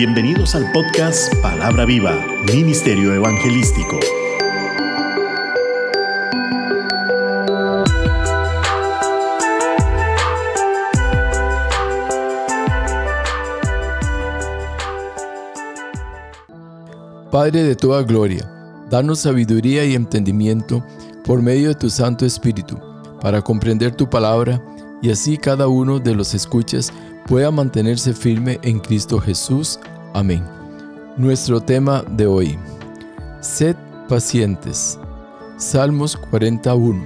Bienvenidos al podcast Palabra Viva, Ministerio Evangelístico. Padre de toda gloria, danos sabiduría y entendimiento por medio de tu Santo Espíritu, para comprender tu palabra y así cada uno de los escuchas pueda mantenerse firme en Cristo Jesús. Amén. Nuestro tema de hoy. Sed pacientes. Salmos 41.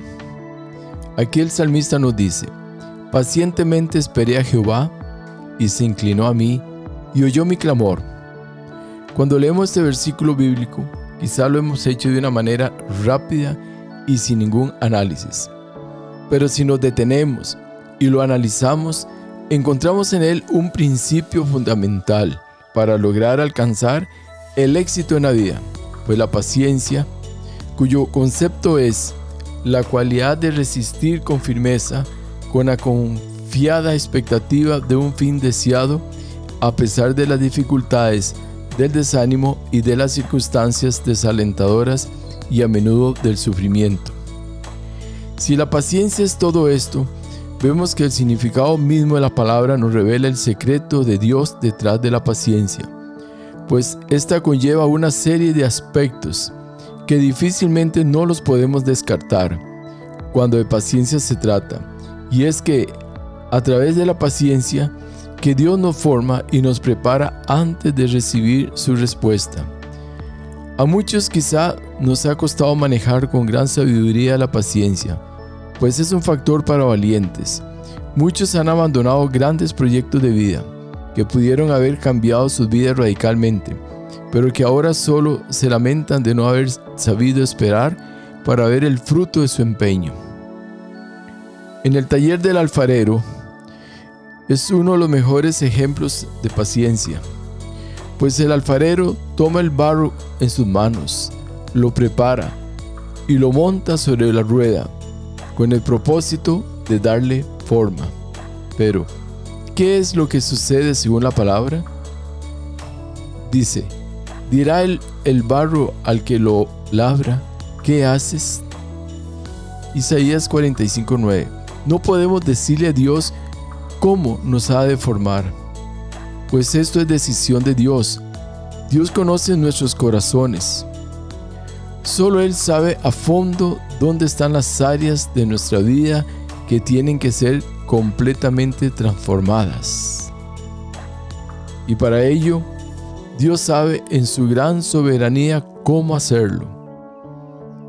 Aquí el salmista nos dice, pacientemente esperé a Jehová y se inclinó a mí y oyó mi clamor. Cuando leemos este versículo bíblico, quizá lo hemos hecho de una manera rápida y sin ningún análisis. Pero si nos detenemos y lo analizamos, encontramos en él un principio fundamental para lograr alcanzar el éxito en la vida, pues la paciencia, cuyo concepto es la cualidad de resistir con firmeza, con la confiada expectativa de un fin deseado, a pesar de las dificultades, del desánimo y de las circunstancias desalentadoras y a menudo del sufrimiento. Si la paciencia es todo esto, vemos que el significado mismo de la palabra nos revela el secreto de Dios detrás de la paciencia, pues esta conlleva una serie de aspectos que difícilmente no los podemos descartar cuando de paciencia se trata, y es que a través de la paciencia que Dios nos forma y nos prepara antes de recibir su respuesta. A muchos quizá nos ha costado manejar con gran sabiduría la paciencia, pues es un factor para valientes. Muchos han abandonado grandes proyectos de vida que pudieron haber cambiado sus vidas radicalmente, pero que ahora solo se lamentan de no haber sabido esperar para ver el fruto de su empeño. En el taller del alfarero es uno de los mejores ejemplos de paciencia, pues el alfarero toma el barro en sus manos, lo prepara y lo monta sobre la rueda con el propósito de darle forma. Pero, ¿qué es lo que sucede según la palabra? Dice, dirá el, el barro al que lo labra, ¿qué haces? Isaías 45:9. No podemos decirle a Dios cómo nos ha de formar, pues esto es decisión de Dios. Dios conoce nuestros corazones. Solo Él sabe a fondo dónde están las áreas de nuestra vida que tienen que ser completamente transformadas. Y para ello, Dios sabe en su gran soberanía cómo hacerlo.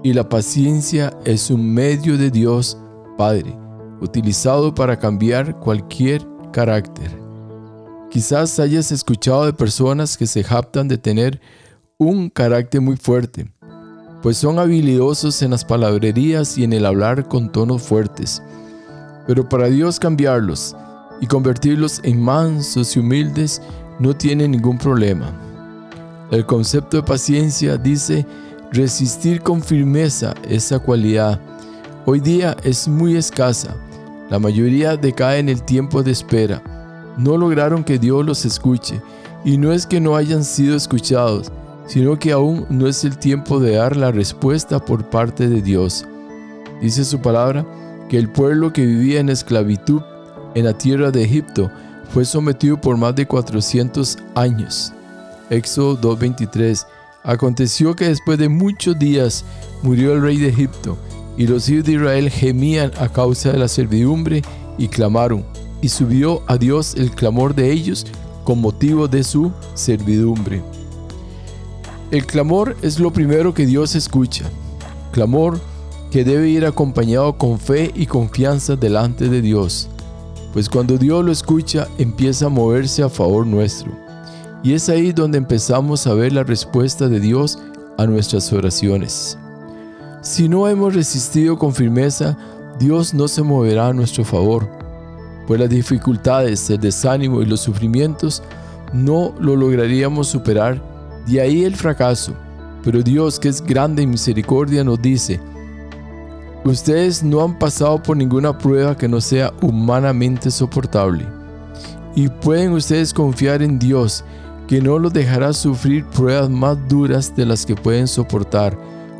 Y la paciencia es un medio de Dios Padre, utilizado para cambiar cualquier carácter. Quizás hayas escuchado de personas que se jactan de tener un carácter muy fuerte, pues son habilidosos en las palabrerías y en el hablar con tonos fuertes. Pero para Dios cambiarlos y convertirlos en mansos y humildes no tiene ningún problema. El concepto de paciencia dice resistir con firmeza esa cualidad. Hoy día es muy escasa. La mayoría decae en el tiempo de espera. No lograron que Dios los escuche. Y no es que no hayan sido escuchados, sino que aún no es el tiempo de dar la respuesta por parte de Dios. Dice su palabra que el pueblo que vivía en esclavitud en la tierra de Egipto fue sometido por más de 400 años. Éxodo 2.23 Aconteció que después de muchos días murió el rey de Egipto, y los hijos de Israel gemían a causa de la servidumbre y clamaron, y subió a Dios el clamor de ellos con motivo de su servidumbre. El clamor es lo primero que Dios escucha. Clamor que debe ir acompañado con fe y confianza delante de Dios. Pues cuando Dios lo escucha empieza a moverse a favor nuestro. Y es ahí donde empezamos a ver la respuesta de Dios a nuestras oraciones. Si no hemos resistido con firmeza, Dios no se moverá a nuestro favor, pues las dificultades, el desánimo y los sufrimientos no lo lograríamos superar de ahí el fracaso. Pero Dios, que es grande en misericordia, nos dice, ustedes no han pasado por ninguna prueba que no sea humanamente soportable. Y pueden ustedes confiar en Dios, que no los dejará sufrir pruebas más duras de las que pueden soportar.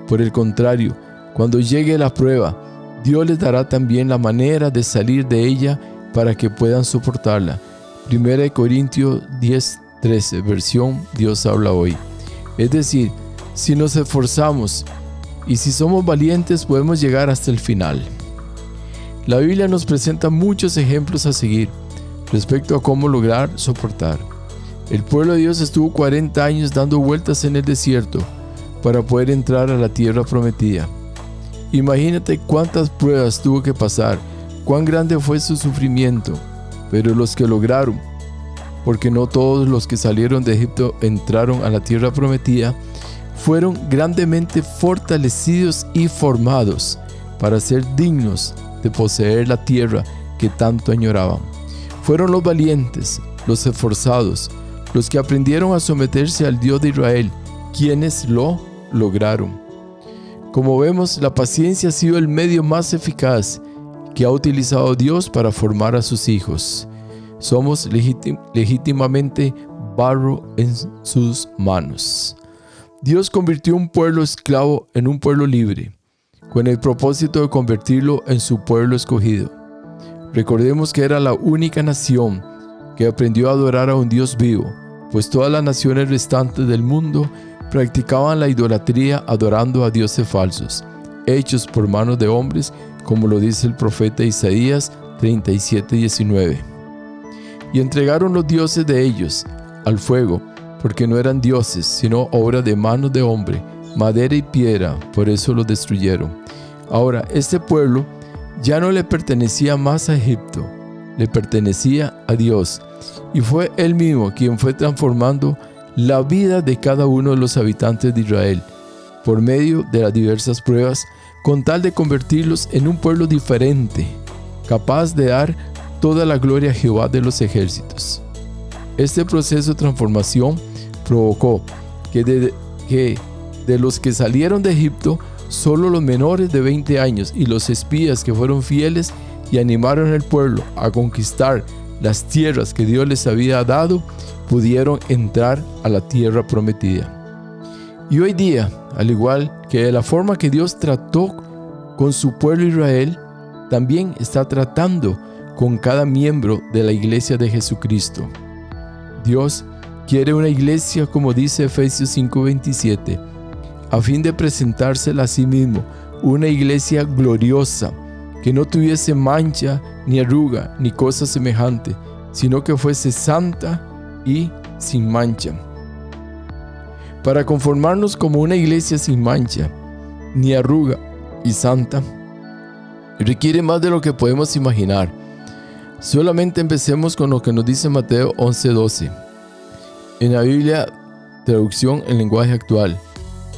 Por el contrario, cuando llegue la prueba, Dios les dará también la manera de salir de ella para que puedan soportarla. 1 Corintios 10, 13, versión Dios habla hoy. Es decir, si nos esforzamos y si somos valientes podemos llegar hasta el final. La Biblia nos presenta muchos ejemplos a seguir respecto a cómo lograr soportar. El pueblo de Dios estuvo 40 años dando vueltas en el desierto para poder entrar a la tierra prometida. Imagínate cuántas pruebas tuvo que pasar, cuán grande fue su sufrimiento, pero los que lograron, porque no todos los que salieron de Egipto entraron a la tierra prometida, fueron grandemente fortalecidos y formados para ser dignos de poseer la tierra que tanto añoraban. Fueron los valientes, los esforzados, los que aprendieron a someterse al Dios de Israel, quienes lo lograron. Como vemos, la paciencia ha sido el medio más eficaz que ha utilizado Dios para formar a sus hijos. Somos legítimamente barro en sus manos. Dios convirtió un pueblo esclavo en un pueblo libre, con el propósito de convertirlo en su pueblo escogido. Recordemos que era la única nación que aprendió a adorar a un Dios vivo, pues todas las naciones restantes del mundo practicaban la idolatría adorando a dioses falsos, hechos por manos de hombres, como lo dice el profeta Isaías 37:19. Y entregaron los dioses de ellos al fuego, porque no eran dioses, sino obra de manos de hombre, madera y piedra, por eso los destruyeron. Ahora, este pueblo ya no le pertenecía más a Egipto, le pertenecía a Dios, y fue él mismo quien fue transformando la vida de cada uno de los habitantes de Israel por medio de las diversas pruebas, con tal de convertirlos en un pueblo diferente, capaz de dar toda la gloria a Jehová de los ejércitos. Este proceso de transformación provocó que de, que de los que salieron de Egipto, solo los menores de 20 años y los espías que fueron fieles y animaron al pueblo a conquistar las tierras que Dios les había dado, pudieron entrar a la tierra prometida. Y hoy día, al igual que de la forma que Dios trató con su pueblo Israel, también está tratando con cada miembro de la iglesia de Jesucristo. Dios quiere una iglesia, como dice Efesios 5:27, a fin de presentársela a sí mismo, una iglesia gloriosa, que no tuviese mancha, ni arruga, ni cosa semejante, sino que fuese santa y sin mancha. Para conformarnos como una iglesia sin mancha, ni arruga y santa, requiere más de lo que podemos imaginar. Solamente empecemos con lo que nos dice Mateo 11:12. En la Biblia, traducción en lenguaje actual.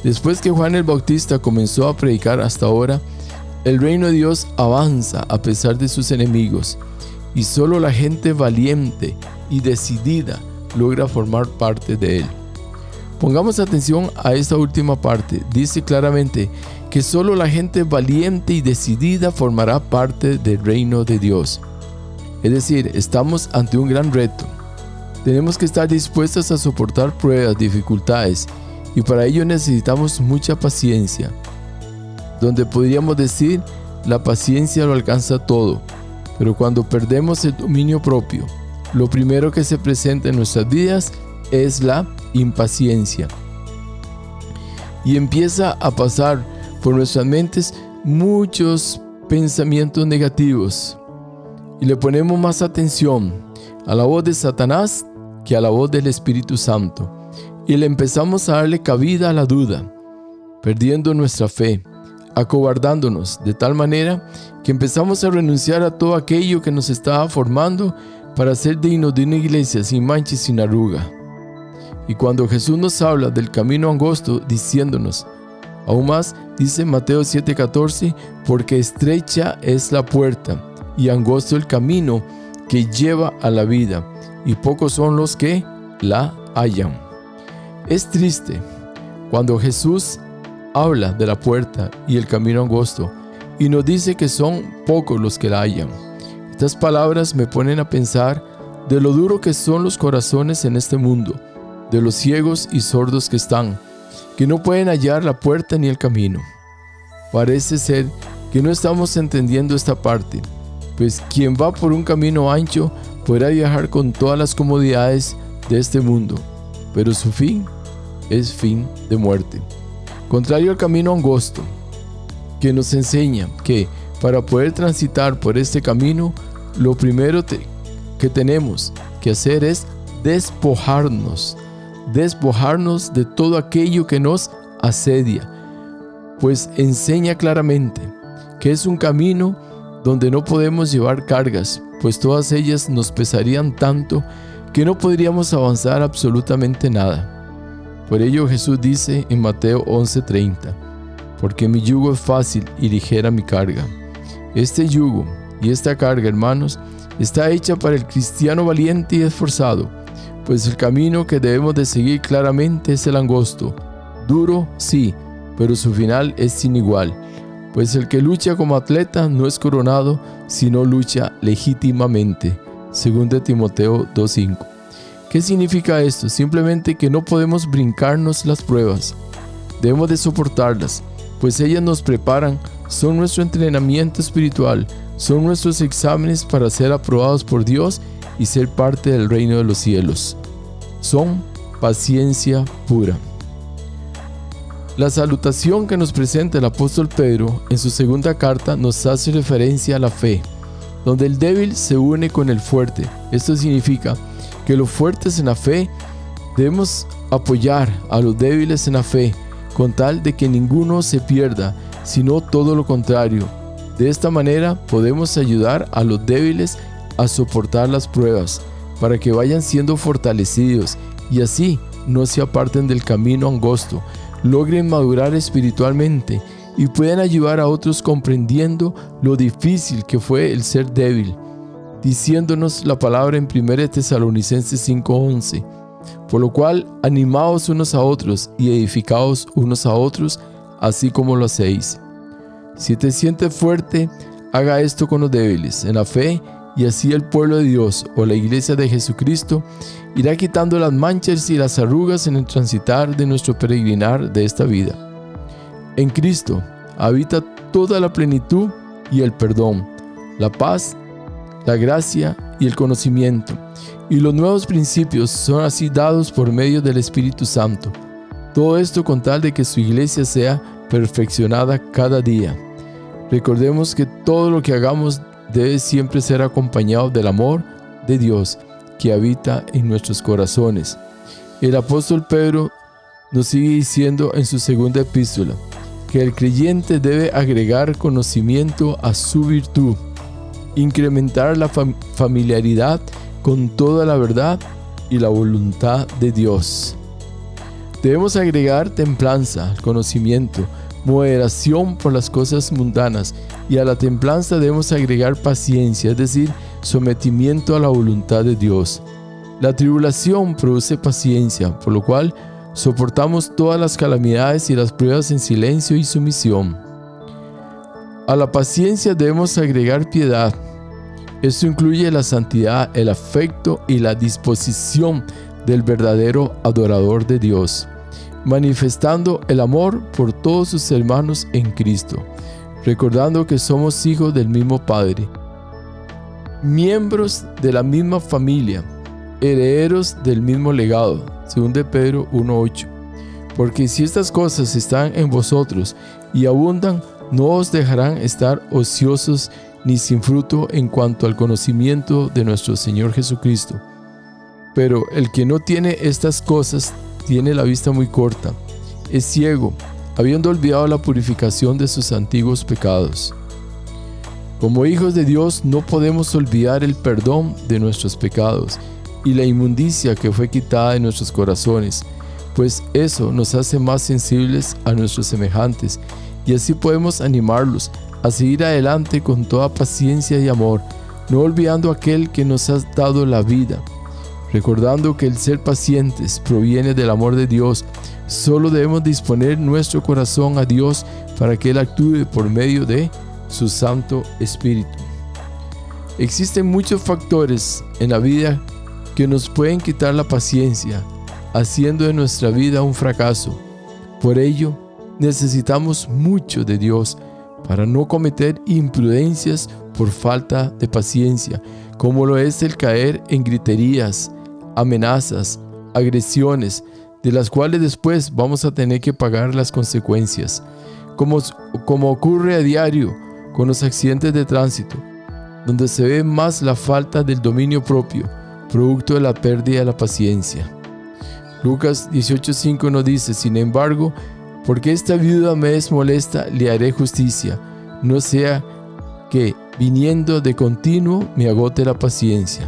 Después que Juan el Bautista comenzó a predicar hasta ahora, el reino de Dios avanza a pesar de sus enemigos y solo la gente valiente y decidida logra formar parte de él. Pongamos atención a esta última parte. Dice claramente que solo la gente valiente y decidida formará parte del reino de Dios. Es decir, estamos ante un gran reto. Tenemos que estar dispuestos a soportar pruebas, dificultades, y para ello necesitamos mucha paciencia donde podríamos decir la paciencia lo alcanza todo, pero cuando perdemos el dominio propio, lo primero que se presenta en nuestras vidas es la impaciencia. Y empieza a pasar por nuestras mentes muchos pensamientos negativos. Y le ponemos más atención a la voz de Satanás que a la voz del Espíritu Santo. Y le empezamos a darle cabida a la duda, perdiendo nuestra fe acobardándonos de tal manera que empezamos a renunciar a todo aquello que nos estaba formando para ser dignos de una iglesia sin mancha y sin arruga. Y cuando Jesús nos habla del camino angosto, diciéndonos, aún más, dice Mateo 7:14, porque estrecha es la puerta y angosto el camino que lleva a la vida, y pocos son los que la hallan. Es triste cuando Jesús habla de la puerta y el camino angosto y nos dice que son pocos los que la hallan. Estas palabras me ponen a pensar de lo duro que son los corazones en este mundo, de los ciegos y sordos que están, que no pueden hallar la puerta ni el camino. Parece ser que no estamos entendiendo esta parte, pues quien va por un camino ancho podrá viajar con todas las comodidades de este mundo, pero su fin es fin de muerte. Contrario al camino angosto, que nos enseña que para poder transitar por este camino, lo primero que tenemos que hacer es despojarnos, despojarnos de todo aquello que nos asedia, pues enseña claramente que es un camino donde no podemos llevar cargas, pues todas ellas nos pesarían tanto que no podríamos avanzar absolutamente nada. Por ello Jesús dice en Mateo 11:30, porque mi yugo es fácil y ligera mi carga. Este yugo y esta carga, hermanos, está hecha para el cristiano valiente y esforzado, pues el camino que debemos de seguir claramente es el angosto. Duro, sí, pero su final es sin igual, pues el que lucha como atleta no es coronado, sino lucha legítimamente, según Timoteo 2.5. ¿Qué significa esto? Simplemente que no podemos brincarnos las pruebas, debemos de soportarlas, pues ellas nos preparan, son nuestro entrenamiento espiritual, son nuestros exámenes para ser aprobados por Dios y ser parte del reino de los cielos. Son paciencia pura. La salutación que nos presenta el apóstol Pedro en su segunda carta nos hace referencia a la fe, donde el débil se une con el fuerte. Esto significa que los fuertes en la fe debemos apoyar a los débiles en la fe, con tal de que ninguno se pierda, sino todo lo contrario. De esta manera podemos ayudar a los débiles a soportar las pruebas, para que vayan siendo fortalecidos y así no se aparten del camino angosto, logren madurar espiritualmente y puedan ayudar a otros comprendiendo lo difícil que fue el ser débil, diciéndonos la palabra en 1 Tesalonicenses 5:11, por lo cual animaos unos a otros y edificaos unos a otros, así como lo hacéis. Si te sientes fuerte, haga esto con los débiles, en la fe y así el pueblo de Dios o la iglesia de Jesucristo irá quitando las manchas y las arrugas en el transitar de nuestro peregrinar de esta vida. En Cristo habita toda la plenitud y el perdón, la paz, la gracia y el conocimiento, y los nuevos principios son así dados por medio del Espíritu Santo. Todo esto con tal de que su iglesia sea perfeccionada cada día. Recordemos que todo lo que hagamos debe siempre ser acompañado del amor de Dios que habita en nuestros corazones. El apóstol Pedro nos sigue diciendo en su segunda epístola que el creyente debe agregar conocimiento a su virtud, incrementar la familiaridad con toda la verdad y la voluntad de Dios. Debemos agregar templanza al conocimiento, moderación por las cosas mundanas y a la templanza debemos agregar paciencia, es decir, sometimiento a la voluntad de Dios. La tribulación produce paciencia, por lo cual soportamos todas las calamidades y las pruebas en silencio y sumisión. A la paciencia debemos agregar piedad. Esto incluye la santidad, el afecto y la disposición del verdadero adorador de Dios manifestando el amor por todos sus hermanos en Cristo, recordando que somos hijos del mismo Padre, miembros de la misma familia, herederos del mismo legado, según de Pedro 1.8. Porque si estas cosas están en vosotros y abundan, no os dejarán estar ociosos ni sin fruto en cuanto al conocimiento de nuestro Señor Jesucristo. Pero el que no tiene estas cosas tiene la vista muy corta, es ciego, habiendo olvidado la purificación de sus antiguos pecados. Como hijos de Dios no podemos olvidar el perdón de nuestros pecados y la inmundicia que fue quitada de nuestros corazones, pues eso nos hace más sensibles a nuestros semejantes y así podemos animarlos a seguir adelante con toda paciencia y amor, no olvidando aquel que nos ha dado la vida Recordando que el ser pacientes proviene del amor de Dios, solo debemos disponer nuestro corazón a Dios para que Él actúe por medio de su Santo Espíritu. Existen muchos factores en la vida que nos pueden quitar la paciencia, haciendo de nuestra vida un fracaso. Por ello, necesitamos mucho de Dios para no cometer imprudencias por falta de paciencia, como lo es el caer en griterías, amenazas, agresiones, de las cuales después vamos a tener que pagar las consecuencias, como, como ocurre a diario con los accidentes de tránsito, donde se ve más la falta del dominio propio, producto de la pérdida de la paciencia. Lucas 18:5 nos dice, sin embargo, porque esta viuda me es molesta, le haré justicia, no sea que, viniendo de continuo, me agote la paciencia.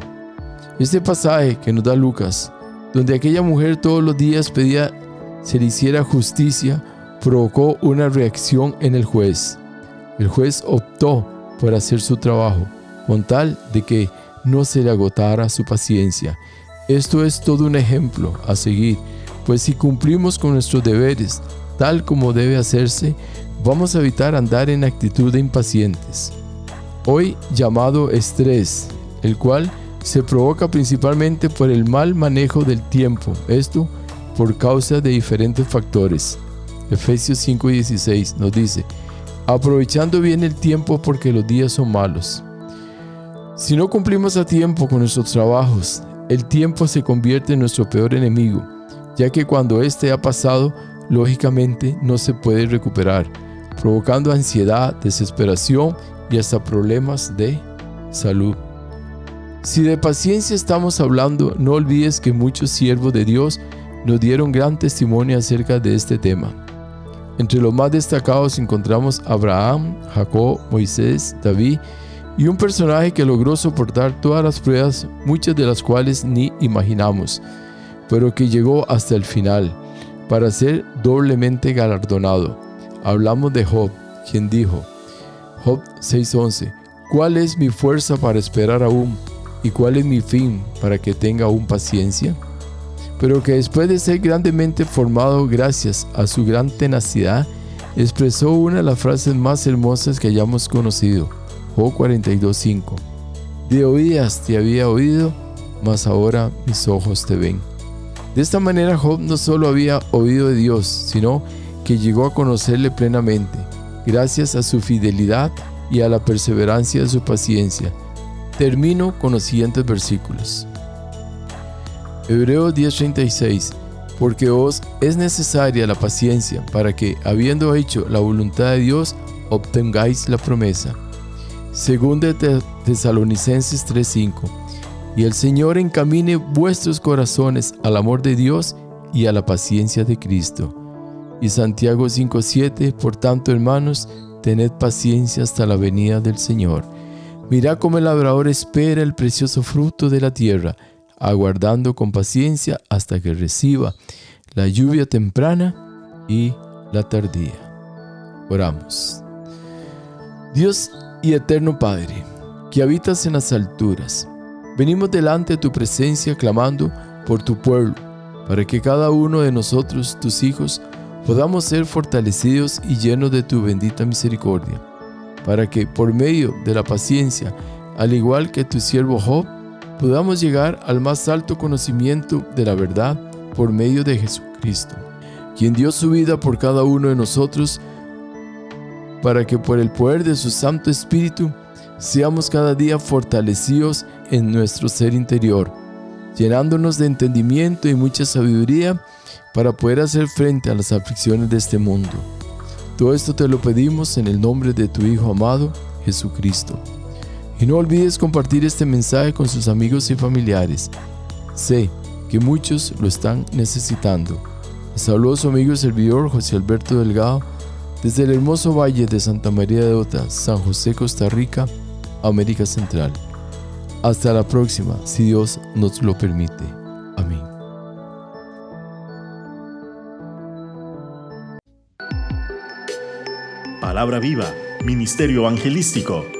Este pasaje que nos da Lucas, donde aquella mujer todos los días pedía se le hiciera justicia, provocó una reacción en el juez. El juez optó por hacer su trabajo, con tal de que no se le agotara su paciencia. Esto es todo un ejemplo a seguir, pues si cumplimos con nuestros deberes tal como debe hacerse, vamos a evitar andar en actitud de impacientes. Hoy llamado estrés, el cual se provoca principalmente por el mal manejo del tiempo, esto por causa de diferentes factores. Efesios 5:16 nos dice, aprovechando bien el tiempo porque los días son malos. Si no cumplimos a tiempo con nuestros trabajos, el tiempo se convierte en nuestro peor enemigo, ya que cuando éste ha pasado, lógicamente no se puede recuperar, provocando ansiedad, desesperación y hasta problemas de salud. Si de paciencia estamos hablando, no olvides que muchos siervos de Dios nos dieron gran testimonio acerca de este tema. Entre los más destacados encontramos Abraham, Jacob, Moisés, David y un personaje que logró soportar todas las pruebas, muchas de las cuales ni imaginamos, pero que llegó hasta el final para ser doblemente galardonado. Hablamos de Job, quien dijo, Job 6:11, ¿cuál es mi fuerza para esperar aún? ¿Y cuál es mi fin para que tenga aún paciencia? Pero que después de ser grandemente formado gracias a su gran tenacidad, expresó una de las frases más hermosas que hayamos conocido, Job 42.5. De oídas te había oído, mas ahora mis ojos te ven. De esta manera Job no solo había oído de Dios, sino que llegó a conocerle plenamente, gracias a su fidelidad y a la perseverancia de su paciencia Termino con los siguientes versículos. Hebreos 10:36 Porque os es necesaria la paciencia para que, habiendo hecho la voluntad de Dios, obtengáis la promesa. Según de Tesalonicenses 3:5 Y el Señor encamine vuestros corazones al amor de Dios y a la paciencia de Cristo. Y Santiago 5:7 Por tanto, hermanos, tened paciencia hasta la venida del Señor. Mira cómo el labrador espera el precioso fruto de la tierra, aguardando con paciencia hasta que reciba la lluvia temprana y la tardía. Oramos. Dios y eterno Padre, que habitas en las alturas, venimos delante de tu presencia clamando por tu pueblo, para que cada uno de nosotros, tus hijos, podamos ser fortalecidos y llenos de tu bendita misericordia para que por medio de la paciencia, al igual que tu siervo Job, podamos llegar al más alto conocimiento de la verdad por medio de Jesucristo, quien dio su vida por cada uno de nosotros, para que por el poder de su Santo Espíritu seamos cada día fortalecidos en nuestro ser interior, llenándonos de entendimiento y mucha sabiduría para poder hacer frente a las aflicciones de este mundo todo esto te lo pedimos en el nombre de tu Hijo amado, Jesucristo. Y no olvides compartir este mensaje con sus amigos y familiares. Sé que muchos lo están necesitando. Saludos su amigo y servidor José Alberto Delgado desde el hermoso valle de Santa María de Ota, San José, Costa Rica, América Central. Hasta la próxima, si Dios nos lo permite. Amén. Palabra viva, Ministerio Evangelístico.